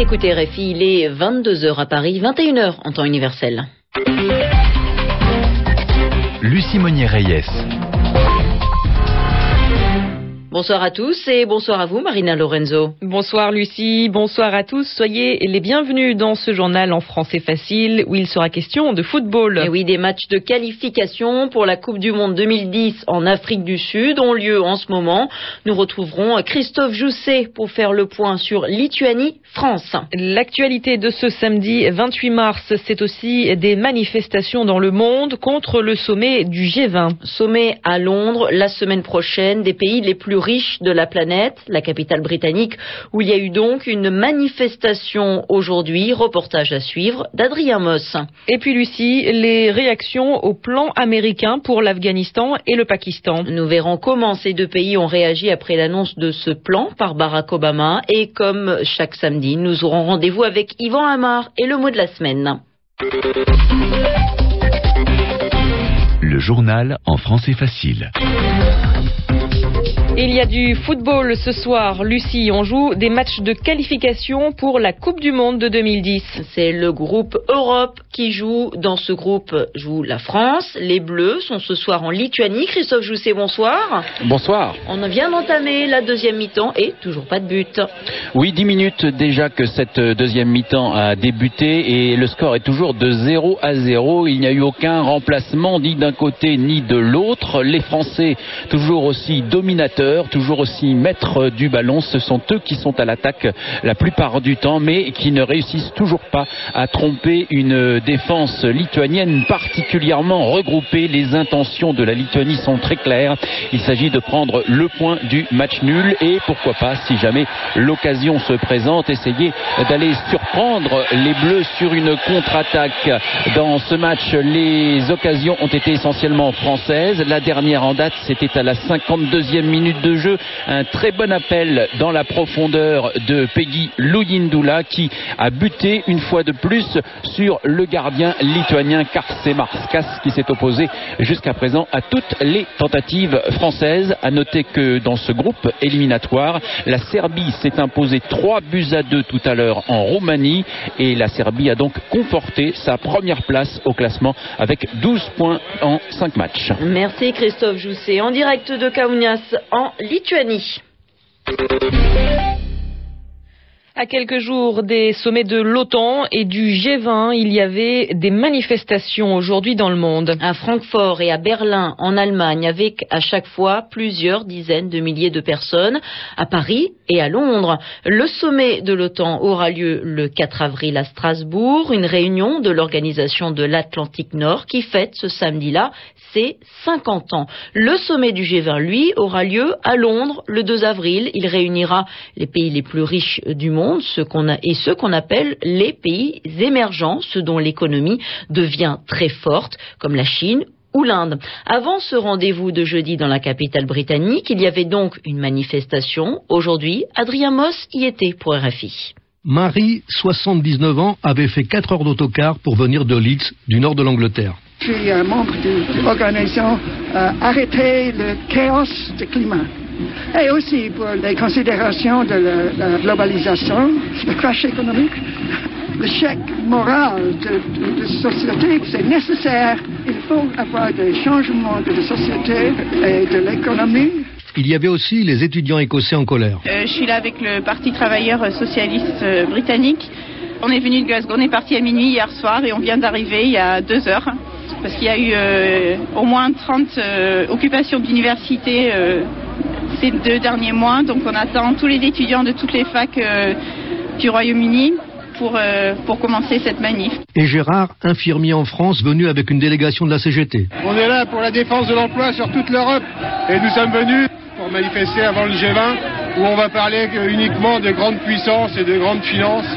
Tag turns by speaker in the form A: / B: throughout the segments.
A: d'écouter RFI, il est 22h à Paris, 21h en temps universel.
B: Lucie Monnier-Reyes.
A: Bonsoir à tous et bonsoir à vous, Marina Lorenzo.
C: Bonsoir Lucie, bonsoir à tous. Soyez les bienvenus dans ce journal en français facile où il sera question de football.
A: Et oui, des matchs de qualification pour la Coupe du Monde 2010 en Afrique du Sud ont lieu en ce moment. Nous retrouverons Christophe Jousset pour faire le point sur Lituanie-France.
C: L'actualité de ce samedi 28 mars, c'est aussi des manifestations dans le monde contre le sommet du G20.
A: Sommet à Londres la semaine prochaine des pays les plus riche de la planète, la capitale britannique, où il y a eu donc une manifestation aujourd'hui. Reportage à suivre d'Adrien Moss.
C: Et puis Lucie, les réactions au plan américain pour l'Afghanistan et le Pakistan.
A: Nous verrons comment ces deux pays ont réagi après l'annonce de ce plan par Barack Obama. Et comme chaque samedi, nous aurons rendez-vous avec Yvan Amar et le mot de la semaine.
B: Journal en français facile.
C: Il y a du football ce soir. Lucie, on joue des matchs de qualification pour la Coupe du Monde de 2010.
A: C'est le groupe Europe qui joue. Dans ce groupe joue la France. Les Bleus sont ce soir en Lituanie. Christophe Jousset, bonsoir.
D: Bonsoir.
A: On vient d'entamer la deuxième mi-temps et toujours pas de but.
D: Oui, dix minutes déjà que cette deuxième mi-temps a débuté et le score est toujours de 0 à 0. Il n'y a eu aucun remplacement ni d'un côté ni de l'autre. Les Français toujours aussi dominateurs toujours aussi maîtres du ballon. Ce sont eux qui sont à l'attaque la plupart du temps, mais qui ne réussissent toujours pas à tromper une défense lituanienne particulièrement regroupée. Les intentions de la Lituanie sont très claires. Il s'agit de prendre le point du match nul et pourquoi pas, si jamais l'occasion se présente, essayer d'aller surprendre les Bleus sur une contre-attaque. Dans ce match, les occasions ont été essentiellement. La dernière en date, c'était à la 52e minute de jeu. Un très bon appel dans la profondeur de Peggy Luyindula qui a buté une fois de plus sur le gardien lituanien Marskas qui s'est opposé jusqu'à présent à toutes les tentatives françaises. À noter que dans ce groupe éliminatoire, la Serbie s'est imposée 3 buts à 2 tout à l'heure en Roumanie et la Serbie a donc conforté sa première place au classement avec 12 points en 5 matchs.
A: Merci Christophe Jousset en direct de Kaunas en Lituanie.
C: À quelques jours des sommets de l'OTAN et du G20, il y avait des manifestations aujourd'hui dans le monde.
A: À Francfort et à Berlin, en Allemagne, avec à chaque fois plusieurs dizaines de milliers de personnes. À Paris et à Londres, le sommet de l'OTAN aura lieu le 4 avril à Strasbourg, une réunion de l'Organisation de l'Atlantique Nord qui fête ce samedi-là ses 50 ans. Le sommet du G20, lui, aura lieu à Londres le 2 avril. Il réunira les pays les plus riches du monde et ceux qu'on appelle les pays émergents, ceux dont l'économie devient très forte, comme la Chine ou l'Inde. Avant ce rendez-vous de jeudi dans la capitale britannique, il y avait donc une manifestation. Aujourd'hui, Adrien Moss y était pour RFI.
E: Marie, 79 ans, avait fait 4 heures d'autocar pour venir de Leeds, du nord de l'Angleterre.
F: Je suis membre de l'organisation euh, Arrêter le chaos du climat. Et aussi pour les considérations de la, globalisation, le crash économique, le chèque moral de, la société, c'est nécessaire. Il faut avoir des changements de la société et de l'économie.
E: Il y avait aussi les étudiants écossais en colère.
G: Euh, je suis là avec le Parti travailleur socialiste euh, britannique. On est venu de Glasgow, on est parti à minuit hier soir et on vient d'arriver il y a deux heures parce qu'il y a eu euh, au moins 30 occupations d'université ces deux derniers mois. Donc on attend tous les étudiants de toutes les facs euh, du Royaume-Uni pour, euh, pour commencer cette manif.
E: Et Gérard, infirmier en France, venu avec une délégation de la CGT.
H: On est là pour la défense de l'emploi sur toute l'Europe et nous sommes venus pour manifester avant le G20 où on va parler uniquement de grandes puissances et de grandes finances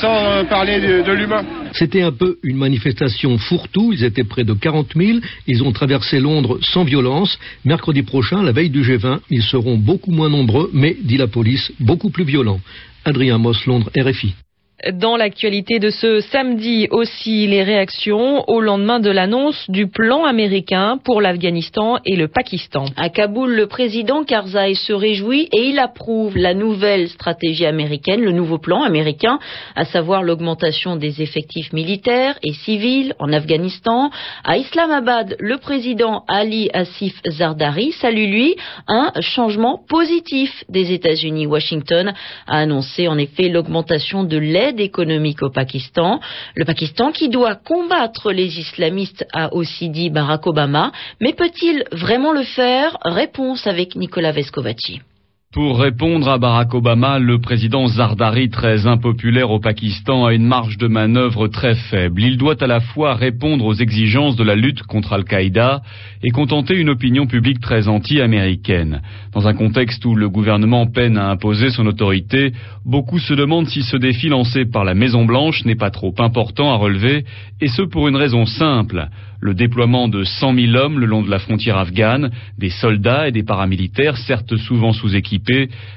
H: sans euh, parler de l'humain.
E: C'était un peu une manifestation fourre-tout. Ils étaient près de 40 000. Ils ont traversé Londres sans violence. Mercredi prochain, la veille du G20, ils seront beaucoup moins nombreux, mais, dit la police, beaucoup plus violents. Adrien Moss, Londres, RFI.
C: Dans l'actualité de ce samedi aussi, les réactions au lendemain de l'annonce du plan américain pour l'Afghanistan et le Pakistan.
A: À Kaboul, le président Karzai se réjouit et il approuve la nouvelle stratégie américaine, le nouveau plan américain, à savoir l'augmentation des effectifs militaires et civils en Afghanistan. À Islamabad, le président Ali Asif Zardari salue lui un changement positif des États-Unis. Washington a annoncé en effet l'augmentation de l'aide économique au Pakistan. Le Pakistan qui doit combattre les islamistes a aussi dit Barack Obama. Mais peut-il vraiment le faire? Réponse avec Nicolas Vescovaci.
I: Pour répondre à Barack Obama, le président Zardari, très impopulaire au Pakistan, a une marge de manœuvre très faible. Il doit à la fois répondre aux exigences de la lutte contre Al-Qaïda et contenter une opinion publique très anti-américaine. Dans un contexte où le gouvernement peine à imposer son autorité, beaucoup se demandent si ce défi lancé par la Maison-Blanche n'est pas trop important à relever, et ce pour une raison simple le déploiement de 100 000 hommes le long de la frontière afghane, des soldats et des paramilitaires, certes souvent sous-équipés,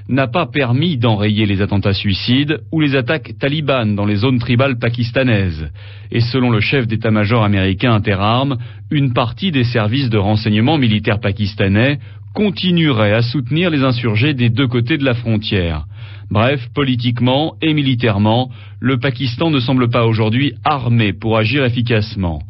I: n'a pas permis d'enrayer les attentats suicides ou les attaques talibanes dans les zones tribales pakistanaises. Et selon le chef d'état-major américain interarmes, une partie des services de renseignement militaire pakistanais continuerait à soutenir les insurgés des deux côtés de la frontière. Bref, politiquement et militairement, le Pakistan ne semble pas aujourd'hui armé pour agir efficacement.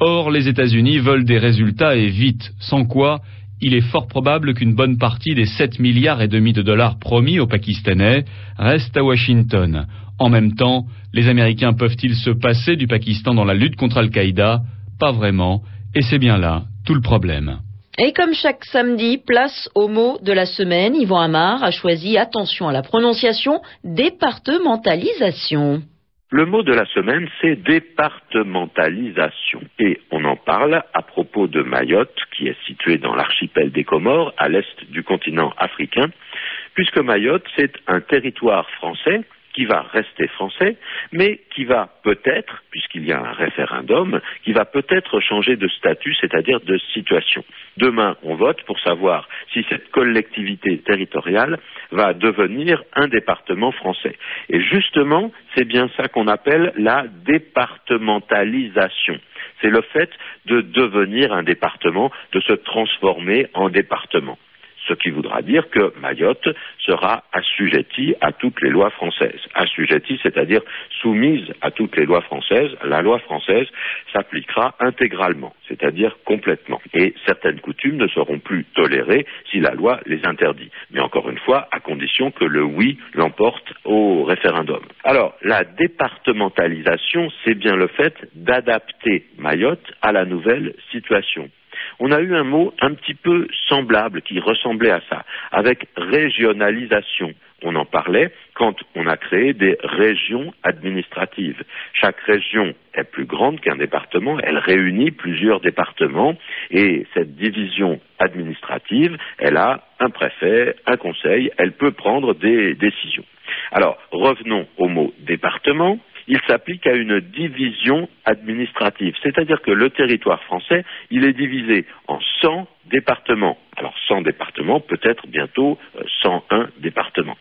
I: Or, les États-Unis veulent des résultats et vite, sans quoi il est fort probable qu'une bonne partie des 7 milliards et demi de dollars promis aux Pakistanais reste à Washington. En même temps, les Américains peuvent-ils se passer du Pakistan dans la lutte contre Al-Qaïda? Pas vraiment, et c'est bien là tout le problème.
A: Et comme chaque samedi, place au mot de la semaine, Yvan Amar a choisi, attention à la prononciation, départementalisation.
J: Le mot de la semaine, c'est départementalisation. Et on en parle à propos de Mayotte, qui est située dans l'archipel des Comores, à l'est du continent africain, puisque Mayotte, c'est un territoire français qui va rester français, mais qui va peut-être, puisqu'il y a un référendum, qui va peut-être changer de statut, c'est-à-dire de situation. Demain, on vote pour savoir si cette collectivité territoriale va devenir un département français. Et justement, c'est bien ça qu'on appelle la départementalisation. C'est le fait de devenir un département, de se transformer en département ce qui voudra dire que Mayotte sera assujettie à toutes les lois françaises. Assujettie, c'est-à-dire soumise à toutes les lois françaises. La loi française s'appliquera intégralement, c'est-à-dire complètement. Et certaines coutumes ne seront plus tolérées si la loi les interdit. Mais encore une fois, à condition que le oui l'emporte au référendum. Alors, la départementalisation, c'est bien le fait d'adapter Mayotte à la nouvelle situation on a eu un mot un petit peu semblable qui ressemblait à ça, avec régionalisation. On en parlait quand on a créé des régions administratives. Chaque région est plus grande qu'un département, elle réunit plusieurs départements et cette division administrative, elle a un préfet, un conseil, elle peut prendre des décisions. Alors, revenons au mot département il s'applique à une division administrative. C'est-à-dire que le territoire français, il est divisé en 100 départements. Alors 100 départements, peut-être bientôt 101 euh, départements.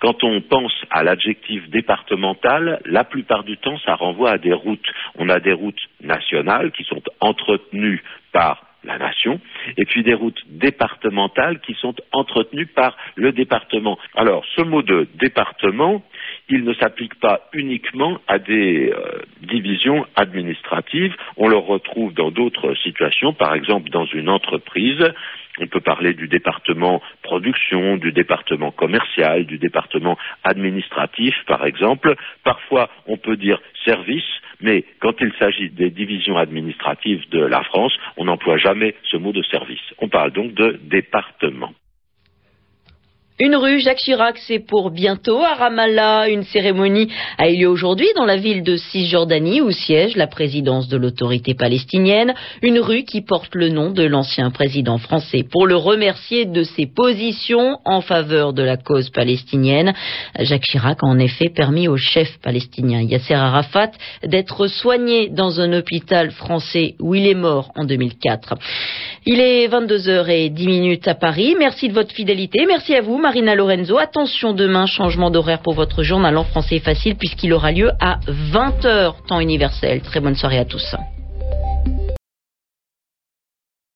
J: Quand on pense à l'adjectif départemental, la plupart du temps, ça renvoie à des routes. On a des routes nationales qui sont entretenues par la nation, et puis des routes départementales qui sont entretenues par le département. Alors, ce mot de département, il ne s'applique pas uniquement à des euh, divisions administratives, on le retrouve dans d'autres situations, par exemple dans une entreprise, on peut parler du département production, du département commercial, du département administratif, par exemple. Parfois, on peut dire service, mais quand il s'agit des divisions administratives de la France, on n'emploie jamais ce mot de service. On parle donc de département.
A: Une rue Jacques Chirac, c'est pour bientôt à Ramallah. Une cérémonie a eu lieu aujourd'hui dans la ville de Cisjordanie où siège la présidence de l'autorité palestinienne. Une rue qui porte le nom de l'ancien président français pour le remercier de ses positions en faveur de la cause palestinienne. Jacques Chirac a en effet permis au chef palestinien Yasser Arafat d'être soigné dans un hôpital français où il est mort en 2004. Il est 22h10 à Paris. Merci de votre fidélité. Merci à vous. Marina Lorenzo. Attention demain, changement d'horaire pour votre journal en français facile puisqu'il aura lieu à 20h temps universel. Très bonne soirée à tous.